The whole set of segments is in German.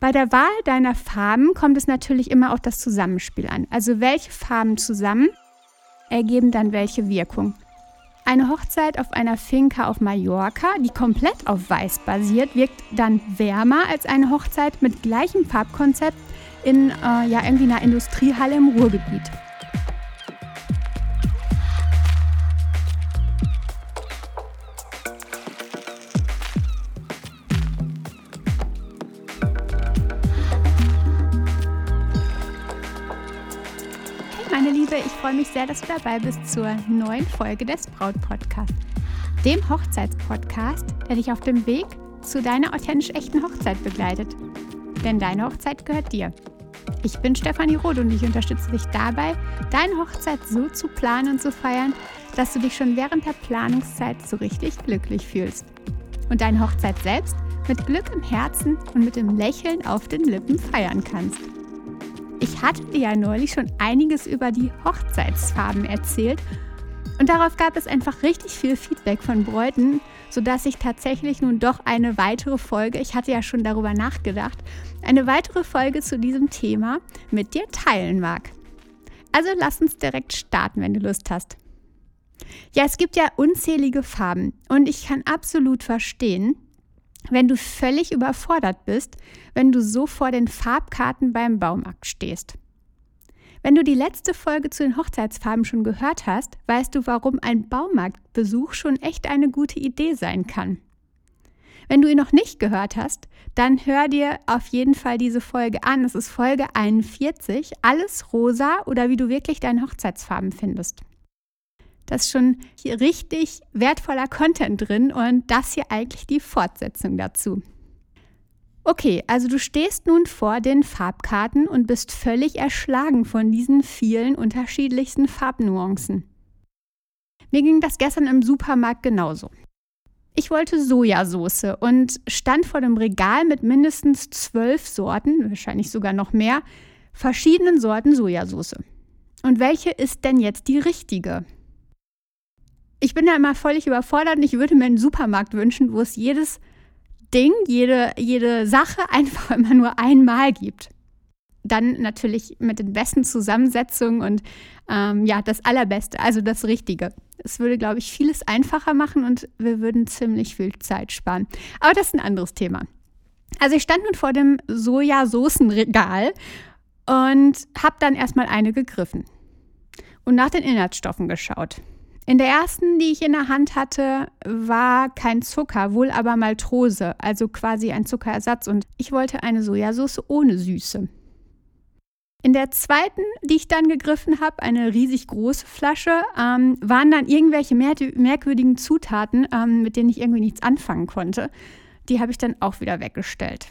Bei der Wahl deiner Farben kommt es natürlich immer auf das Zusammenspiel an. Also welche Farben zusammen ergeben dann welche Wirkung. Eine Hochzeit auf einer Finca auf Mallorca, die komplett auf Weiß basiert, wirkt dann wärmer als eine Hochzeit mit gleichem Farbkonzept in äh, ja, irgendwie einer Industriehalle im Ruhrgebiet. Freue mich sehr, dass du dabei bist zur neuen Folge des Braut Podcast, dem Hochzeitspodcast, der dich auf dem Weg zu deiner authentisch echten Hochzeit begleitet. Denn deine Hochzeit gehört dir. Ich bin Stefanie Roth und ich unterstütze dich dabei, deine Hochzeit so zu planen und zu feiern, dass du dich schon während der Planungszeit so richtig glücklich fühlst. Und deine Hochzeit selbst mit Glück im Herzen und mit dem Lächeln auf den Lippen feiern kannst. Ich hatte dir ja neulich schon einiges über die Hochzeitsfarben erzählt und darauf gab es einfach richtig viel Feedback von Bräuten, sodass ich tatsächlich nun doch eine weitere Folge, ich hatte ja schon darüber nachgedacht, eine weitere Folge zu diesem Thema mit dir teilen mag. Also lass uns direkt starten, wenn du Lust hast. Ja, es gibt ja unzählige Farben und ich kann absolut verstehen, wenn du völlig überfordert bist, wenn du so vor den Farbkarten beim Baumarkt stehst. Wenn du die letzte Folge zu den Hochzeitsfarben schon gehört hast, weißt du, warum ein Baumarktbesuch schon echt eine gute Idee sein kann. Wenn du ihn noch nicht gehört hast, dann hör dir auf jeden Fall diese Folge an. Es ist Folge 41, alles rosa oder wie du wirklich deine Hochzeitsfarben findest. Da ist schon richtig wertvoller Content drin und das hier eigentlich die Fortsetzung dazu. Okay, also du stehst nun vor den Farbkarten und bist völlig erschlagen von diesen vielen unterschiedlichsten Farbnuancen. Mir ging das gestern im Supermarkt genauso. Ich wollte Sojasauce und stand vor dem Regal mit mindestens zwölf Sorten, wahrscheinlich sogar noch mehr, verschiedenen Sorten Sojasauce. Und welche ist denn jetzt die richtige? Ich bin da immer völlig überfordert und ich würde mir einen Supermarkt wünschen, wo es jedes Ding, jede, jede Sache einfach immer nur einmal gibt. Dann natürlich mit den besten Zusammensetzungen und ähm, ja, das Allerbeste, also das Richtige. Es würde, glaube ich, vieles einfacher machen und wir würden ziemlich viel Zeit sparen. Aber das ist ein anderes Thema. Also ich stand nun vor dem Sojasoßenregal und habe dann erstmal eine gegriffen und nach den Inhaltsstoffen geschaut. In der ersten, die ich in der Hand hatte, war kein Zucker, wohl aber Maltose, also quasi ein Zuckerersatz. Und ich wollte eine Sojasauce ohne Süße. In der zweiten, die ich dann gegriffen habe, eine riesig große Flasche, ähm, waren dann irgendwelche merkwürdigen Zutaten, ähm, mit denen ich irgendwie nichts anfangen konnte. Die habe ich dann auch wieder weggestellt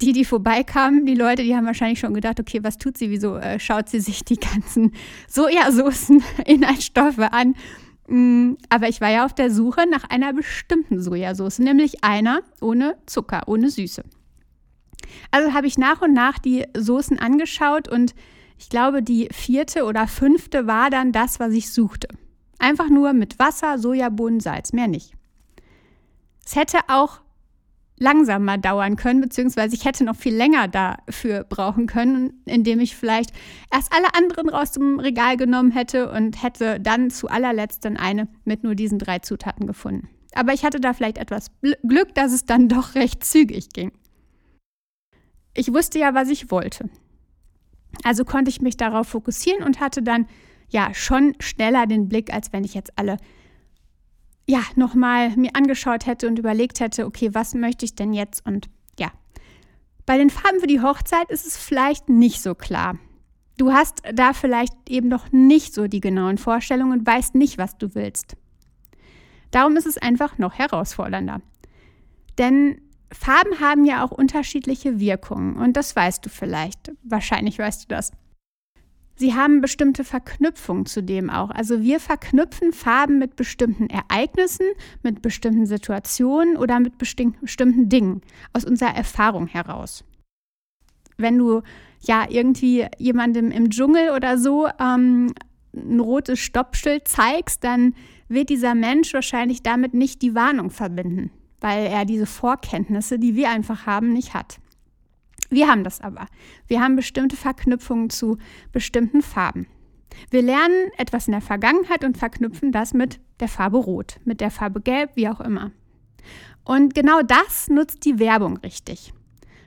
die, die vorbeikamen, die Leute, die haben wahrscheinlich schon gedacht, okay, was tut sie, wieso äh, schaut sie sich die ganzen Sojasoßen Inhaltsstoffe an. Mm, aber ich war ja auf der Suche nach einer bestimmten Sojasauce, nämlich einer ohne Zucker, ohne Süße. Also habe ich nach und nach die Soßen angeschaut und ich glaube, die vierte oder fünfte war dann das, was ich suchte. Einfach nur mit Wasser, Sojabohnen, Salz, mehr nicht. Es hätte auch langsamer dauern können, beziehungsweise ich hätte noch viel länger dafür brauchen können, indem ich vielleicht erst alle anderen raus zum Regal genommen hätte und hätte dann zu allerletzt dann eine mit nur diesen drei Zutaten gefunden. Aber ich hatte da vielleicht etwas Glück, dass es dann doch recht zügig ging. Ich wusste ja, was ich wollte. Also konnte ich mich darauf fokussieren und hatte dann ja schon schneller den Blick, als wenn ich jetzt alle ja, nochmal mir angeschaut hätte und überlegt hätte, okay, was möchte ich denn jetzt? Und ja, bei den Farben für die Hochzeit ist es vielleicht nicht so klar. Du hast da vielleicht eben noch nicht so die genauen Vorstellungen und weißt nicht, was du willst. Darum ist es einfach noch herausfordernder. Denn Farben haben ja auch unterschiedliche Wirkungen und das weißt du vielleicht. Wahrscheinlich weißt du das. Sie haben bestimmte Verknüpfungen zudem auch. Also wir verknüpfen Farben mit bestimmten Ereignissen, mit bestimmten Situationen oder mit bestimmten Dingen aus unserer Erfahrung heraus. Wenn du ja irgendwie jemandem im Dschungel oder so ähm, ein rotes Stoppschild zeigst, dann wird dieser Mensch wahrscheinlich damit nicht die Warnung verbinden, weil er diese Vorkenntnisse, die wir einfach haben, nicht hat. Wir haben das aber. Wir haben bestimmte Verknüpfungen zu bestimmten Farben. Wir lernen etwas in der Vergangenheit und verknüpfen das mit der Farbe Rot, mit der Farbe Gelb, wie auch immer. Und genau das nutzt die Werbung richtig.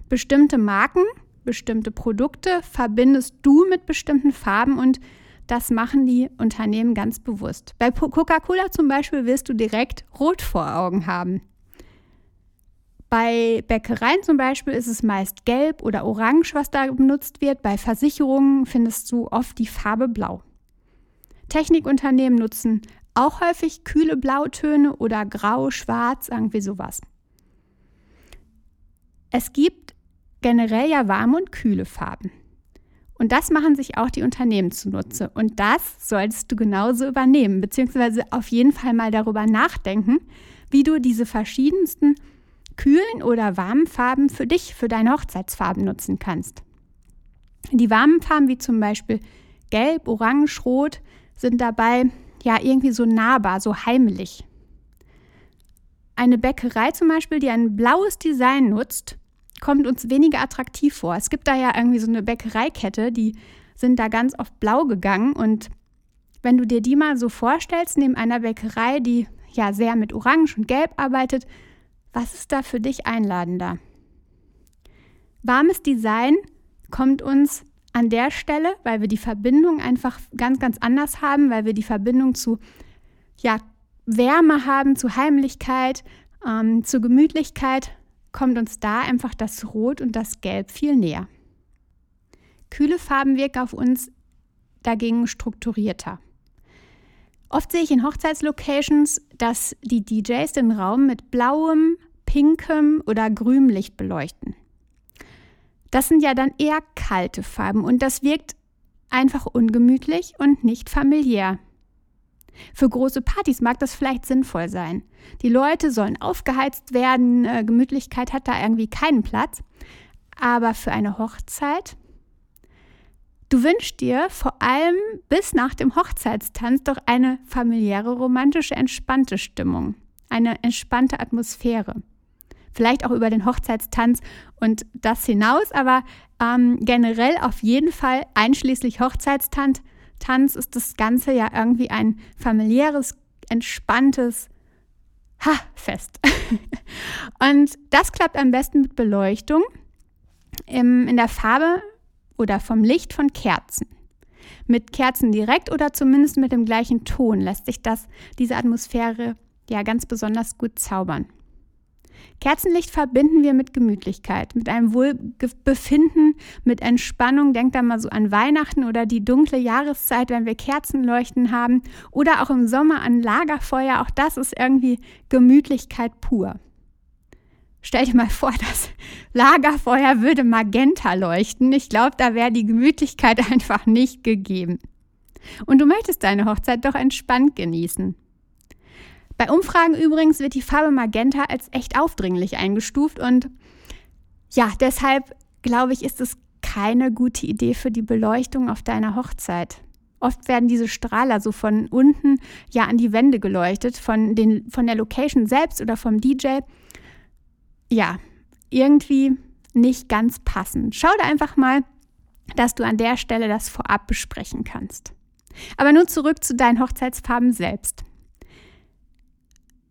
Bestimmte Marken, bestimmte Produkte verbindest du mit bestimmten Farben und das machen die Unternehmen ganz bewusst. Bei Coca-Cola zum Beispiel wirst du direkt rot vor Augen haben. Bei Bäckereien zum Beispiel ist es meist gelb oder orange, was da benutzt wird. Bei Versicherungen findest du oft die Farbe blau. Technikunternehmen nutzen auch häufig kühle Blautöne oder grau, schwarz, irgendwie sowas. Es gibt generell ja warme und kühle Farben. Und das machen sich auch die Unternehmen zunutze. Und das solltest du genauso übernehmen, beziehungsweise auf jeden Fall mal darüber nachdenken, wie du diese verschiedensten kühlen oder warmen Farben für dich, für deine Hochzeitsfarben nutzen kannst. Die warmen Farben wie zum Beispiel Gelb, Orange, Rot sind dabei ja irgendwie so nahbar, so heimelig. Eine Bäckerei zum Beispiel, die ein blaues Design nutzt, kommt uns weniger attraktiv vor. Es gibt da ja irgendwie so eine Bäckereikette, die sind da ganz oft blau gegangen und wenn du dir die mal so vorstellst, neben einer Bäckerei, die ja sehr mit Orange und Gelb arbeitet, was ist da für dich einladender? Warmes Design kommt uns an der Stelle, weil wir die Verbindung einfach ganz, ganz anders haben, weil wir die Verbindung zu ja, Wärme haben, zu Heimlichkeit, ähm, zu Gemütlichkeit kommt uns da einfach das Rot und das Gelb viel näher. Kühle Farben wirken auf uns dagegen strukturierter. Oft sehe ich in Hochzeitslocations, dass die DJs den Raum mit blauem, pinkem oder grünem Licht beleuchten. Das sind ja dann eher kalte Farben und das wirkt einfach ungemütlich und nicht familiär. Für große Partys mag das vielleicht sinnvoll sein. Die Leute sollen aufgeheizt werden, äh, Gemütlichkeit hat da irgendwie keinen Platz. Aber für eine Hochzeit, du wünschst dir vor allem bis nach dem Hochzeitstanz doch eine familiäre, romantische, entspannte Stimmung, eine entspannte Atmosphäre. Vielleicht auch über den Hochzeitstanz und das hinaus, aber ähm, generell auf jeden Fall einschließlich Hochzeitstanz Tanz ist das Ganze ja irgendwie ein familiäres, entspanntes ha, Fest. und das klappt am besten mit Beleuchtung im, in der Farbe oder vom Licht von Kerzen. Mit Kerzen direkt oder zumindest mit dem gleichen Ton lässt sich das, diese Atmosphäre ja ganz besonders gut zaubern. Kerzenlicht verbinden wir mit Gemütlichkeit, mit einem Wohlbefinden, mit Entspannung. Denkt da mal so an Weihnachten oder die dunkle Jahreszeit, wenn wir Kerzenleuchten haben. Oder auch im Sommer an Lagerfeuer. Auch das ist irgendwie Gemütlichkeit pur. Stell dir mal vor, das Lagerfeuer würde magenta leuchten. Ich glaube, da wäre die Gemütlichkeit einfach nicht gegeben. Und du möchtest deine Hochzeit doch entspannt genießen. Bei Umfragen übrigens wird die Farbe Magenta als echt aufdringlich eingestuft und ja, deshalb glaube ich, ist es keine gute Idee für die Beleuchtung auf deiner Hochzeit. Oft werden diese Strahler so von unten ja an die Wände geleuchtet, von, den, von der Location selbst oder vom DJ. Ja, irgendwie nicht ganz passend. Schau da einfach mal, dass du an der Stelle das vorab besprechen kannst. Aber nun zurück zu deinen Hochzeitsfarben selbst.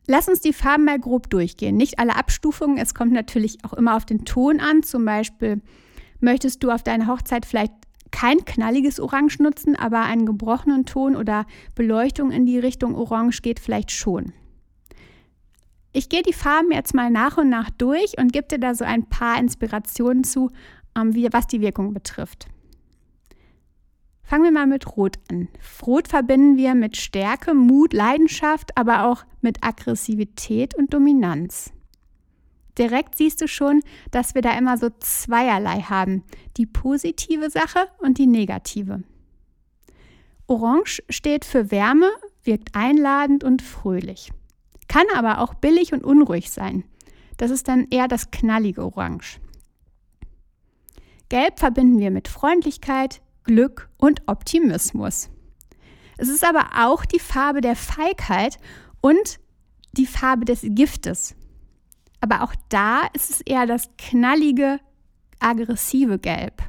Lass uns die Farben mal grob durchgehen. Nicht alle Abstufungen, es kommt natürlich auch immer auf den Ton an. Zum Beispiel möchtest du auf deiner Hochzeit vielleicht kein knalliges Orange nutzen, aber einen gebrochenen Ton oder Beleuchtung in die Richtung Orange geht vielleicht schon. Ich gehe die Farben jetzt mal nach und nach durch und gebe dir da so ein paar Inspirationen zu, ähm, wie, was die Wirkung betrifft. Fangen wir mal mit Rot an. Rot verbinden wir mit Stärke, Mut, Leidenschaft, aber auch mit Aggressivität und Dominanz. Direkt siehst du schon, dass wir da immer so zweierlei haben. Die positive Sache und die negative. Orange steht für Wärme, wirkt einladend und fröhlich. Kann aber auch billig und unruhig sein. Das ist dann eher das knallige Orange. Gelb verbinden wir mit Freundlichkeit, Glück und Optimismus. Es ist aber auch die Farbe der Feigheit und die Farbe des Giftes. Aber auch da ist es eher das knallige, aggressive Gelb.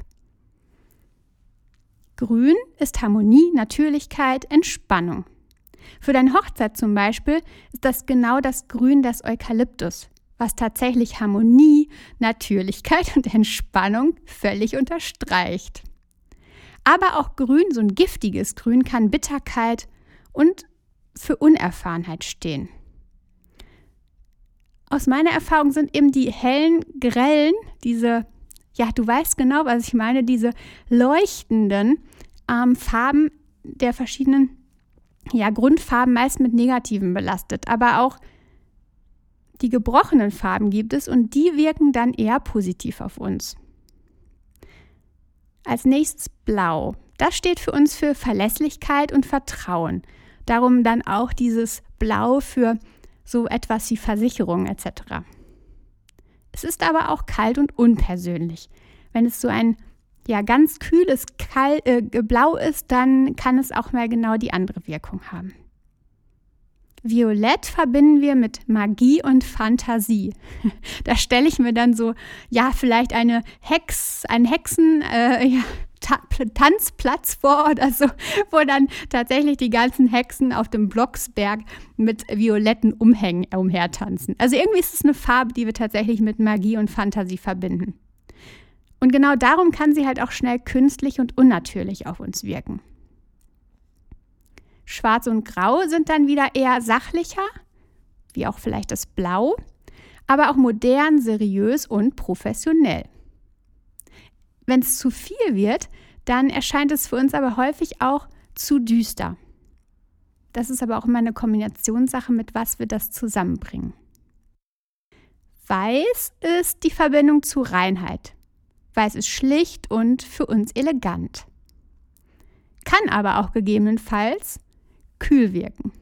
Grün ist Harmonie, Natürlichkeit, Entspannung. Für deine Hochzeit zum Beispiel ist das genau das Grün des Eukalyptus, was tatsächlich Harmonie, Natürlichkeit und Entspannung völlig unterstreicht. Aber auch Grün, so ein giftiges Grün, kann Bitterkeit und für Unerfahrenheit stehen. Aus meiner Erfahrung sind eben die hellen, grellen, diese, ja, du weißt genau, was ich meine, diese leuchtenden ähm, Farben der verschiedenen ja, Grundfarben meist mit negativen belastet. Aber auch die gebrochenen Farben gibt es und die wirken dann eher positiv auf uns. Als nächstes Blau. Das steht für uns für Verlässlichkeit und Vertrauen. Darum dann auch dieses Blau für so etwas wie Versicherung etc. Es ist aber auch kalt und unpersönlich. Wenn es so ein ja, ganz kühles Kal äh, Blau ist, dann kann es auch mal genau die andere Wirkung haben. Violett verbinden wir mit Magie und Fantasie. Da stelle ich mir dann so, ja, vielleicht eine Hex, einen Hexen, äh, ja, Ta Tanzplatz vor oder so, wo dann tatsächlich die ganzen Hexen auf dem Blocksberg mit violetten Umhängen umhertanzen. Also irgendwie ist es eine Farbe, die wir tatsächlich mit Magie und Fantasie verbinden. Und genau darum kann sie halt auch schnell künstlich und unnatürlich auf uns wirken. Schwarz und Grau sind dann wieder eher sachlicher, wie auch vielleicht das Blau, aber auch modern, seriös und professionell. Wenn es zu viel wird, dann erscheint es für uns aber häufig auch zu düster. Das ist aber auch immer eine Kombinationssache, mit was wir das zusammenbringen. Weiß ist die Verbindung zu Reinheit. Weiß ist schlicht und für uns elegant. Kann aber auch gegebenenfalls kühl wirken.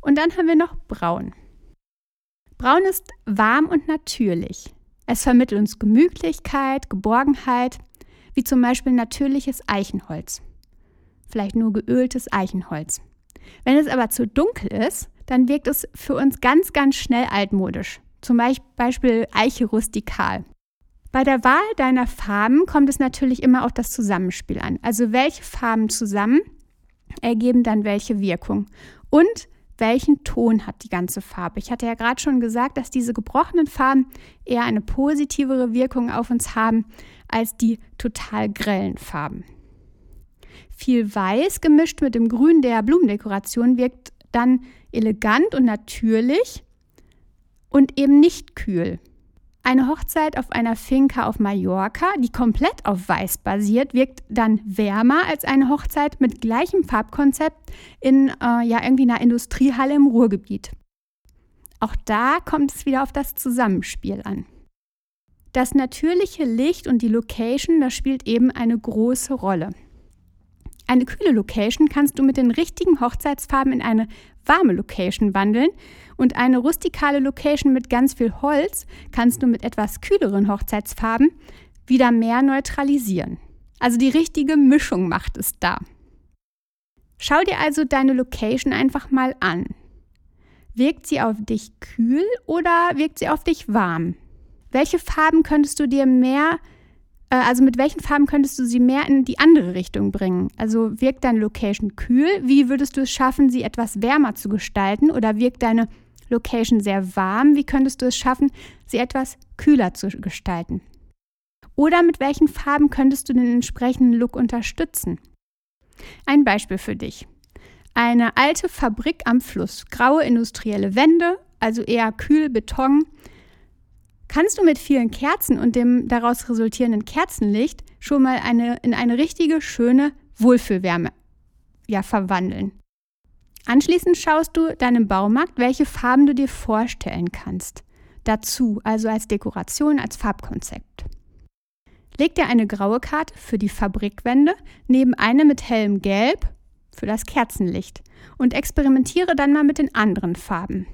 Und dann haben wir noch Braun. Braun ist warm und natürlich. Es vermittelt uns Gemütlichkeit, Geborgenheit, wie zum Beispiel natürliches Eichenholz. Vielleicht nur geöltes Eichenholz. Wenn es aber zu dunkel ist, dann wirkt es für uns ganz, ganz schnell altmodisch. Zum Beispiel Eiche rustikal. Bei der Wahl deiner Farben kommt es natürlich immer auf das Zusammenspiel an. Also welche Farben zusammen ergeben dann welche Wirkung. Und welchen Ton hat die ganze Farbe. Ich hatte ja gerade schon gesagt, dass diese gebrochenen Farben eher eine positivere Wirkung auf uns haben als die total grellen Farben. Viel Weiß gemischt mit dem Grün der Blumendekoration wirkt dann elegant und natürlich und eben nicht kühl. Eine Hochzeit auf einer Finca auf Mallorca, die komplett auf Weiß basiert, wirkt dann wärmer als eine Hochzeit mit gleichem Farbkonzept in äh, ja irgendwie einer Industriehalle im Ruhrgebiet. Auch da kommt es wieder auf das Zusammenspiel an. Das natürliche Licht und die Location, das spielt eben eine große Rolle. Eine kühle Location kannst du mit den richtigen Hochzeitsfarben in eine warme Location wandeln und eine rustikale Location mit ganz viel Holz kannst du mit etwas kühleren Hochzeitsfarben wieder mehr neutralisieren. Also die richtige Mischung macht es da. Schau dir also deine Location einfach mal an. Wirkt sie auf dich kühl oder wirkt sie auf dich warm? Welche Farben könntest du dir mehr also mit welchen Farben könntest du sie mehr in die andere Richtung bringen? Also wirkt deine Location kühl? Wie würdest du es schaffen, sie etwas wärmer zu gestalten? Oder wirkt deine Location sehr warm? Wie könntest du es schaffen, sie etwas kühler zu gestalten? Oder mit welchen Farben könntest du den entsprechenden Look unterstützen? Ein Beispiel für dich. Eine alte Fabrik am Fluss, graue industrielle Wände, also eher kühl Beton, kannst du mit vielen Kerzen und dem daraus resultierenden Kerzenlicht schon mal eine, in eine richtige, schöne Wohlfühlwärme ja, verwandeln. Anschließend schaust du deinem Baumarkt, welche Farben du dir vorstellen kannst. Dazu, also als Dekoration, als Farbkonzept. Leg dir eine graue Karte für die Fabrikwände neben eine mit hellem Gelb für das Kerzenlicht und experimentiere dann mal mit den anderen Farben.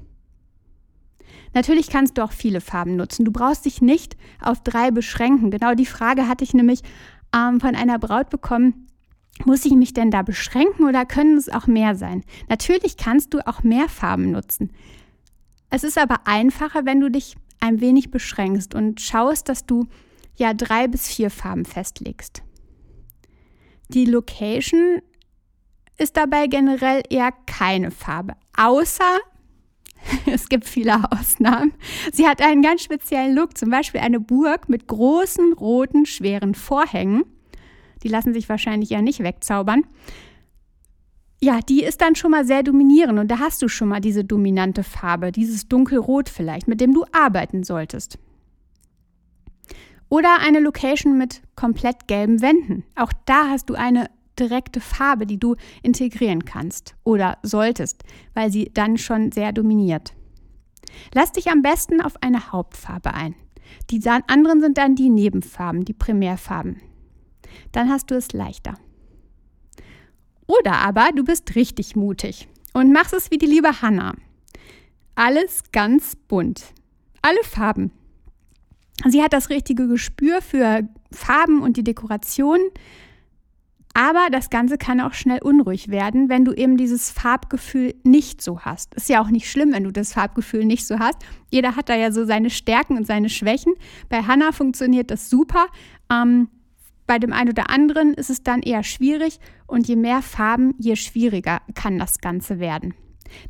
Natürlich kannst du auch viele Farben nutzen. Du brauchst dich nicht auf drei beschränken. Genau die Frage hatte ich nämlich ähm, von einer Braut bekommen. Muss ich mich denn da beschränken oder können es auch mehr sein? Natürlich kannst du auch mehr Farben nutzen. Es ist aber einfacher, wenn du dich ein wenig beschränkst und schaust, dass du ja drei bis vier Farben festlegst. Die Location ist dabei generell eher keine Farbe, außer es gibt viele Ausnahmen. Sie hat einen ganz speziellen Look, zum Beispiel eine Burg mit großen, roten, schweren Vorhängen. Die lassen sich wahrscheinlich ja nicht wegzaubern. Ja, die ist dann schon mal sehr dominierend und da hast du schon mal diese dominante Farbe, dieses dunkelrot vielleicht, mit dem du arbeiten solltest. Oder eine Location mit komplett gelben Wänden. Auch da hast du eine direkte Farbe, die du integrieren kannst oder solltest, weil sie dann schon sehr dominiert. Lass dich am besten auf eine Hauptfarbe ein. Die anderen sind dann die Nebenfarben, die Primärfarben. Dann hast du es leichter. Oder aber du bist richtig mutig und machst es wie die liebe Hanna. Alles ganz bunt. Alle Farben. Sie hat das richtige Gespür für Farben und die Dekoration aber das Ganze kann auch schnell unruhig werden, wenn du eben dieses Farbgefühl nicht so hast. Ist ja auch nicht schlimm, wenn du das Farbgefühl nicht so hast. Jeder hat da ja so seine Stärken und seine Schwächen. Bei Hannah funktioniert das super. Ähm, bei dem einen oder anderen ist es dann eher schwierig und je mehr Farben, je schwieriger kann das Ganze werden.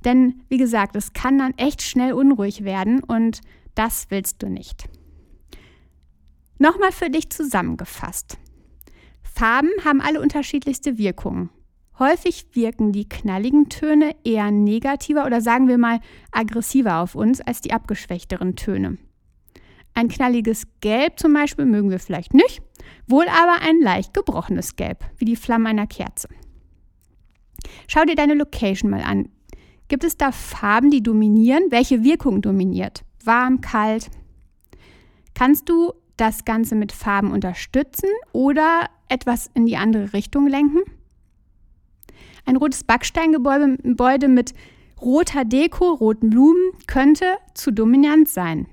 Denn wie gesagt, es kann dann echt schnell unruhig werden und das willst du nicht. Nochmal für dich zusammengefasst. Farben haben alle unterschiedlichste Wirkungen. Häufig wirken die knalligen Töne eher negativer oder sagen wir mal aggressiver auf uns als die abgeschwächteren Töne. Ein knalliges Gelb zum Beispiel mögen wir vielleicht nicht, wohl aber ein leicht gebrochenes Gelb, wie die Flamme einer Kerze. Schau dir deine Location mal an. Gibt es da Farben, die dominieren? Welche Wirkung dominiert? Warm, kalt? Kannst du das Ganze mit Farben unterstützen oder etwas in die andere Richtung lenken? Ein rotes Backsteingebäude mit roter Deko, roten Blumen könnte zu dominant sein.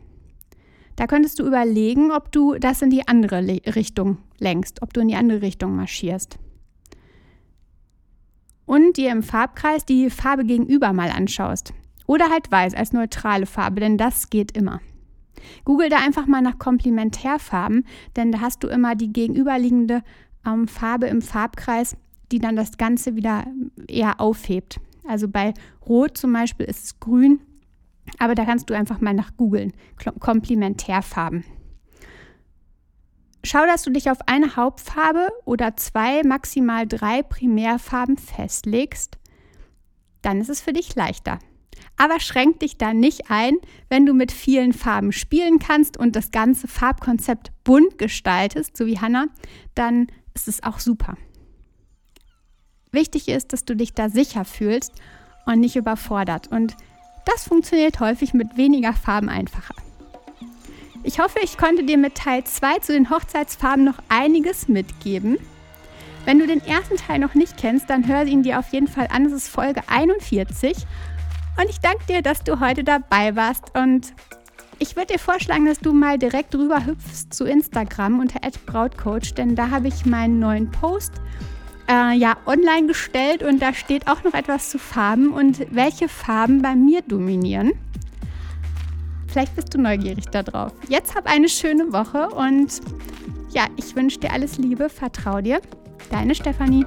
Da könntest du überlegen, ob du das in die andere Richtung lenkst, ob du in die andere Richtung marschierst. Und dir im Farbkreis die Farbe gegenüber mal anschaust. Oder halt weiß als neutrale Farbe, denn das geht immer. Google da einfach mal nach Komplementärfarben, denn da hast du immer die gegenüberliegende ähm, Farbe im Farbkreis, die dann das Ganze wieder eher aufhebt. Also bei Rot zum Beispiel ist es grün, aber da kannst du einfach mal nach googeln. Komplementärfarben. Schau, dass du dich auf eine Hauptfarbe oder zwei, maximal drei Primärfarben festlegst. Dann ist es für dich leichter. Aber schränk dich da nicht ein, wenn du mit vielen Farben spielen kannst und das ganze Farbkonzept bunt gestaltest, so wie Hannah, dann ist es auch super. Wichtig ist, dass du dich da sicher fühlst und nicht überfordert. Und das funktioniert häufig mit weniger Farben einfacher. Ich hoffe, ich konnte dir mit Teil 2 zu den Hochzeitsfarben noch einiges mitgeben. Wenn du den ersten Teil noch nicht kennst, dann hör ihn dir auf jeden Fall an. Es ist Folge 41. Und ich danke dir, dass du heute dabei warst und ich würde dir vorschlagen, dass du mal direkt rüber hüpfst zu Instagram unter @brautcoach, denn da habe ich meinen neuen Post äh, ja online gestellt und da steht auch noch etwas zu Farben und welche Farben bei mir dominieren. Vielleicht bist du neugierig darauf. Jetzt hab eine schöne Woche und ja, ich wünsche dir alles Liebe, vertrau dir. Deine Stefanie.